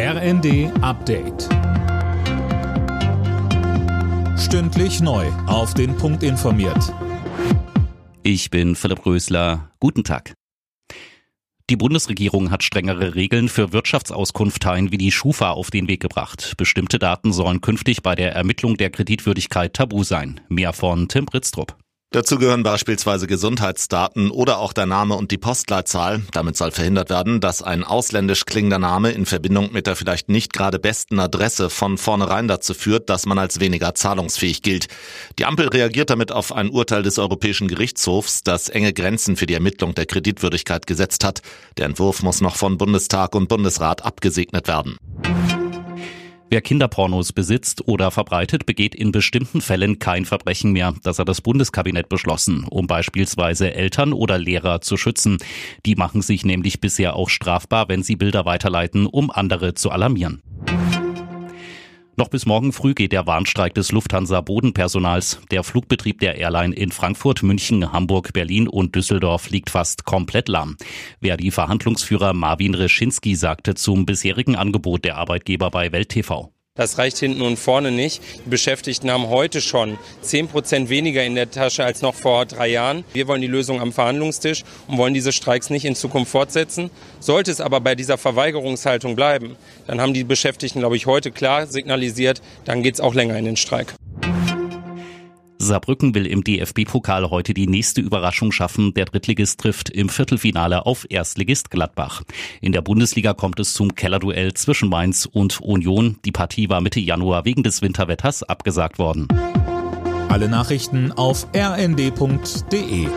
RND Update. Stündlich neu. Auf den Punkt informiert. Ich bin Philipp Rösler. Guten Tag. Die Bundesregierung hat strengere Regeln für Wirtschaftsauskunfteien wie die Schufa auf den Weg gebracht. Bestimmte Daten sollen künftig bei der Ermittlung der Kreditwürdigkeit tabu sein. Mehr von Tim Britztrup. Dazu gehören beispielsweise Gesundheitsdaten oder auch der Name und die Postleitzahl. Damit soll verhindert werden, dass ein ausländisch klingender Name in Verbindung mit der vielleicht nicht gerade besten Adresse von vornherein dazu führt, dass man als weniger zahlungsfähig gilt. Die Ampel reagiert damit auf ein Urteil des Europäischen Gerichtshofs, das enge Grenzen für die Ermittlung der Kreditwürdigkeit gesetzt hat. Der Entwurf muss noch von Bundestag und Bundesrat abgesegnet werden. Wer Kinderpornos besitzt oder verbreitet, begeht in bestimmten Fällen kein Verbrechen mehr. Das hat das Bundeskabinett beschlossen, um beispielsweise Eltern oder Lehrer zu schützen. Die machen sich nämlich bisher auch strafbar, wenn sie Bilder weiterleiten, um andere zu alarmieren. Noch bis morgen früh geht der Warnstreik des Lufthansa-Bodenpersonals. Der Flugbetrieb der Airline in Frankfurt, München, Hamburg, Berlin und Düsseldorf liegt fast komplett lahm. Wer die Verhandlungsführer Marvin Reschinski sagte zum bisherigen Angebot der Arbeitgeber bei Welt TV. Das reicht hinten und vorne nicht. Die Beschäftigten haben heute schon 10 Prozent weniger in der Tasche als noch vor drei Jahren. Wir wollen die Lösung am Verhandlungstisch und wollen diese Streiks nicht in Zukunft fortsetzen. Sollte es aber bei dieser Verweigerungshaltung bleiben, dann haben die Beschäftigten, glaube ich, heute klar signalisiert, dann geht es auch länger in den Streik. Saarbrücken will im DFB-Pokal heute die nächste Überraschung schaffen. Der Drittligist trifft im Viertelfinale auf Erstligist Gladbach. In der Bundesliga kommt es zum Kellerduell zwischen Mainz und Union. Die Partie war Mitte Januar wegen des Winterwetters abgesagt worden. Alle Nachrichten auf rnd.de